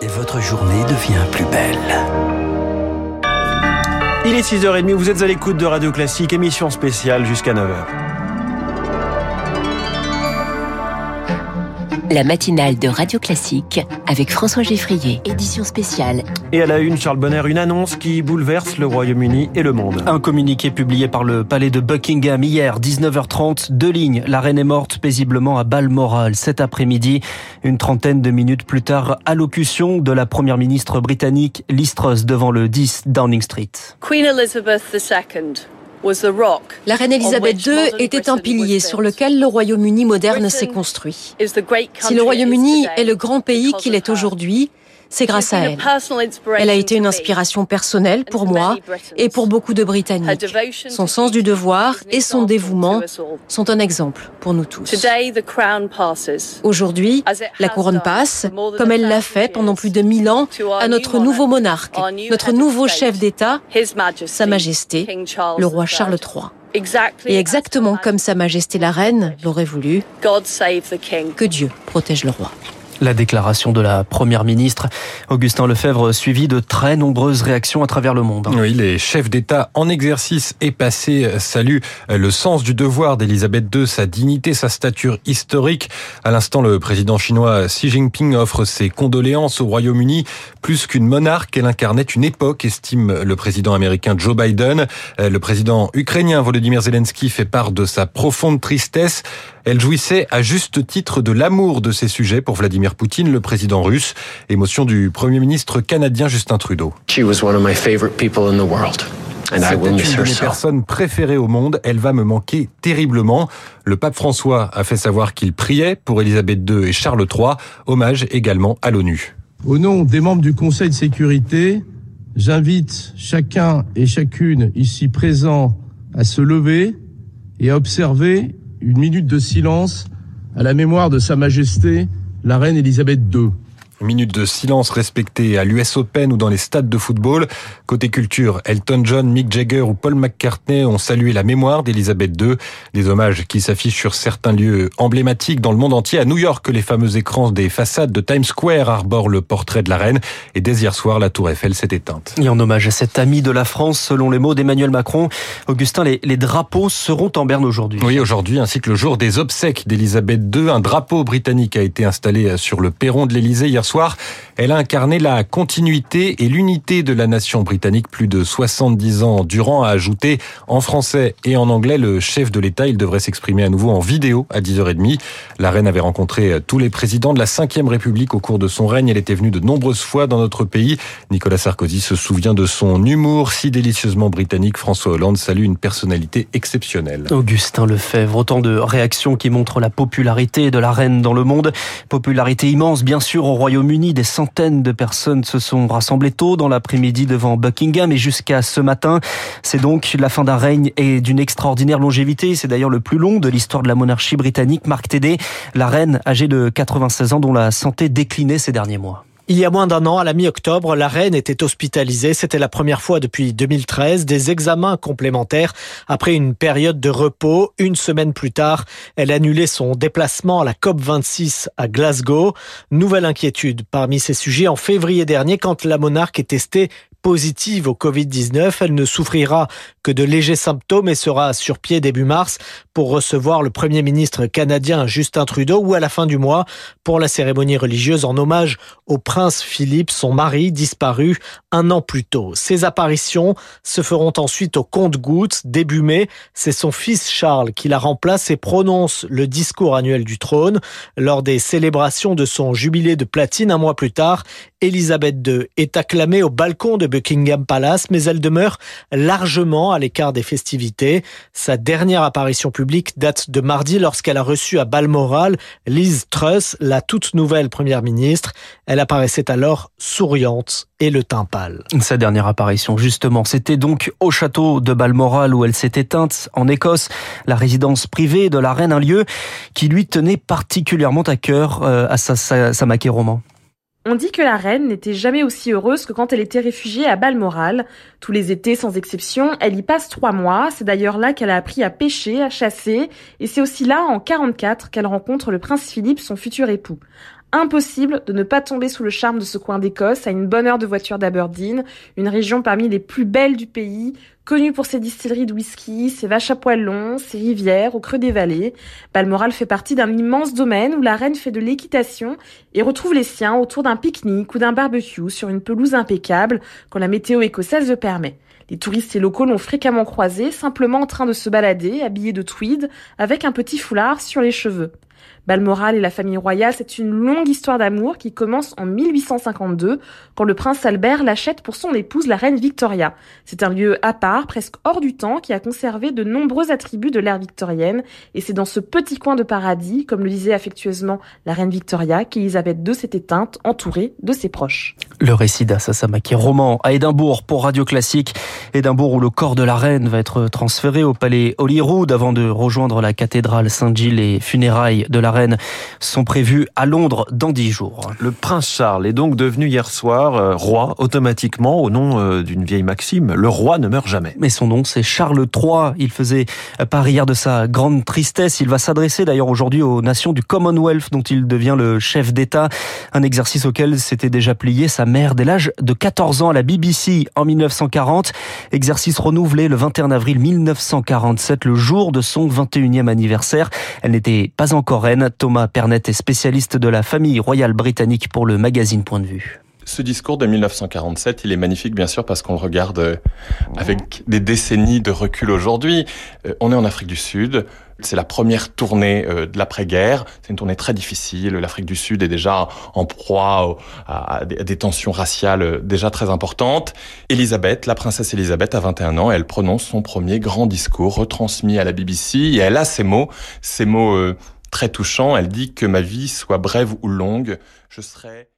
et votre journée devient plus belle. Il est 6h30, vous êtes à l'écoute de Radio Classique, émission spéciale jusqu'à 9h. La matinale de Radio Classique avec François Geffrier, édition spéciale. Et à la une, Charles Bonner, une annonce qui bouleverse le Royaume-Uni et le monde. Un communiqué publié par le palais de Buckingham hier, 19h30, deux lignes. La reine est morte paisiblement à Balmoral cet après-midi. Une trentaine de minutes plus tard, allocution de la première ministre britannique Liz Truss devant le 10 Downing Street. Queen Elizabeth II la reine Elisabeth II était un pilier sur lequel le Royaume-Uni moderne s'est construit. Si le Royaume-Uni est le grand pays qu'il est aujourd'hui, c'est grâce à elle. Elle a été une inspiration personnelle pour moi et pour beaucoup de Britanniques. Son sens du devoir et son dévouement sont un exemple pour nous tous. Aujourd'hui, la couronne passe, comme elle l'a fait pendant plus de mille ans, à notre nouveau monarque, notre nouveau chef d'État, Sa Majesté, le roi Charles III. Et exactement comme Sa Majesté la Reine l'aurait voulu, que Dieu protège le roi. La déclaration de la première ministre Augustin Lefebvre suivi de très nombreuses réactions à travers le monde. Oui, les chefs d'État en exercice et passé saluent le sens du devoir d'Elisabeth II, sa dignité, sa stature historique. À l'instant, le président chinois Xi Jinping offre ses condoléances au Royaume-Uni. Plus qu'une monarque, elle incarnait une époque, estime le président américain Joe Biden. Le président ukrainien Volodymyr Zelensky fait part de sa profonde tristesse. Elle jouissait à juste titre de l'amour de ses sujets pour Vladimir Poutine, le président russe. Émotion du Premier ministre canadien Justin Trudeau. She was one of my favorite people in the world. And I will miss une her de mes so. personnes préférées au monde. Elle va me manquer terriblement. Le pape François a fait savoir qu'il priait pour Elisabeth II et Charles III. Hommage également à l'ONU. Au nom des membres du Conseil de sécurité, j'invite chacun et chacune ici présents à se lever et à observer une minute de silence à la mémoire de Sa Majesté, la Reine Elisabeth II. Minute de silence respectée à l'US Open ou dans les stades de football. Côté culture, Elton John, Mick Jagger ou Paul McCartney ont salué la mémoire d'Elisabeth II. Des hommages qui s'affichent sur certains lieux emblématiques dans le monde entier. À New York, les fameux écrans des façades de Times Square arborent le portrait de la reine. Et dès hier soir, la tour Eiffel s'est éteinte. Et en hommage à cet ami de la France, selon les mots d'Emmanuel Macron, Augustin, les, les drapeaux seront en berne aujourd'hui. Oui, aujourd'hui, ainsi que le jour des obsèques d'Elisabeth II, un drapeau britannique a été installé sur le perron de l'Élysée hier Elle a incarné la continuité et l'unité de la nation britannique plus de 70 ans durant, a ajouté en français et en anglais le chef de l'État. Il devrait s'exprimer à nouveau en vidéo à 10h30. La reine avait rencontré tous les présidents de la 5e République au cours de son règne. Elle était venue de nombreuses fois dans notre pays. Nicolas Sarkozy se souvient de son humour si délicieusement britannique. François Hollande salue une personnalité exceptionnelle. Augustin Lefebvre, autant de réactions qui montrent la popularité de la reine dans le monde. Popularité immense, bien sûr, au Des centaines de personnes se sont rassemblées tôt dans l'après-midi devant Buckingham et jusqu'à ce matin. C'est donc la fin d'un règne et d'une extraordinaire longévité. C'est d'ailleurs le plus long de l'histoire de la monarchie britannique. Marc Tédé, la reine âgée de 96 ans dont la santé déclinait ces derniers mois. Il y a moins d'un an, à la mi-octobre, la reine était hospitalisée. C'était la première fois depuis 2013. Des examens complémentaires après une période de repos. Une semaine plus tard, elle annulait son déplacement à la COP26 à Glasgow. Nouvelle inquiétude parmi ces sujets en février dernier quand la monarque est testée positive au Covid-19. Elle ne souffrira que de légers symptômes et sera sur pied début mars pour recevoir le Premier ministre canadien Justin Trudeau ou à la fin du mois pour la cérémonie religieuse en hommage au prince Philippe, son mari, disparu un an plus tôt. Ces apparitions se feront ensuite au compte-gouttes début mai. C'est son fils Charles qui la remplace et prononce le discours annuel du trône. Lors des célébrations de son jubilé de platine un mois plus tard, Elisabeth II est acclamée au balcon de Buckingham Palace, mais elle demeure largement à l'écart des festivités. Sa dernière apparition publique date de mardi lorsqu'elle a reçu à Balmoral Liz Truss, la toute nouvelle première ministre. Elle apparaissait alors souriante et le teint pâle. Sa dernière apparition, justement, c'était donc au château de Balmoral où elle s'est éteinte en Écosse, la résidence privée de la reine, un lieu qui lui tenait particulièrement à cœur euh, à sa, sa, roman. On dit que la reine n'était jamais aussi heureuse que quand elle était réfugiée à Balmoral. Tous les étés, sans exception, elle y passe trois mois. C'est d'ailleurs là qu'elle a appris à pêcher, à chasser. Et c'est aussi là, en 44, qu'elle rencontre le prince Philippe, son futur époux. Impossible de ne pas tomber sous le charme de ce coin d'Écosse à une bonne heure de voiture d'Aberdeen, une région parmi les plus belles du pays, connue pour ses distilleries de whisky, ses vaches à poils longs, ses rivières au creux des vallées. Balmoral fait partie d'un immense domaine où la reine fait de l'équitation et retrouve les siens autour d'un pique-nique ou d'un barbecue sur une pelouse impeccable quand la météo écossaise le permet. Les touristes et locaux l'ont fréquemment croisé, simplement en train de se balader, habillé de tweed, avec un petit foulard sur les cheveux. Balmoral et la famille royale, c'est une longue histoire d'amour qui commence en 1852 quand le prince Albert l'achète pour son épouse la reine Victoria. C'est un lieu à part, presque hors du temps, qui a conservé de nombreux attributs de l'ère victorienne et c'est dans ce petit coin de paradis, comme le disait affectueusement la reine Victoria, qu'Elisabeth II s'est éteinte, entourée de ses proches. Le récit d'Assasamaki roman à Édimbourg pour Radio Classique. Édimbourg où le corps de la reine va être transféré au palais Holyrood avant de rejoindre la cathédrale Saint-Gilles et funérailles de la reine sont prévues à Londres dans dix jours. Le prince Charles est donc devenu hier soir euh, roi automatiquement au nom euh, d'une vieille maxime. Le roi ne meurt jamais. Mais son nom c'est Charles III. Il faisait part hier de sa grande tristesse. Il va s'adresser d'ailleurs aujourd'hui aux nations du Commonwealth dont il devient le chef d'État. Un exercice auquel s'était déjà plié sa mère dès l'âge de 14 ans à la BBC en 1940. Exercice renouvelé le 21 avril 1947, le jour de son 21e anniversaire. Elle n'était pas encore reine. Thomas Pernet est spécialiste de la famille royale britannique pour le magazine Point de vue. Ce discours de 1947, il est magnifique bien sûr parce qu'on le regarde euh, avec des décennies de recul aujourd'hui. Euh, on est en Afrique du Sud, c'est la première tournée euh, de l'après-guerre. C'est une tournée très difficile. L'Afrique du Sud est déjà en proie à des tensions raciales déjà très importantes. Elisabeth, la princesse Elisabeth, a 21 ans. Elle prononce son premier grand discours retransmis à la BBC et elle a ces mots, ces mots très touchant. Elle dit que ma vie soit brève ou longue, je serai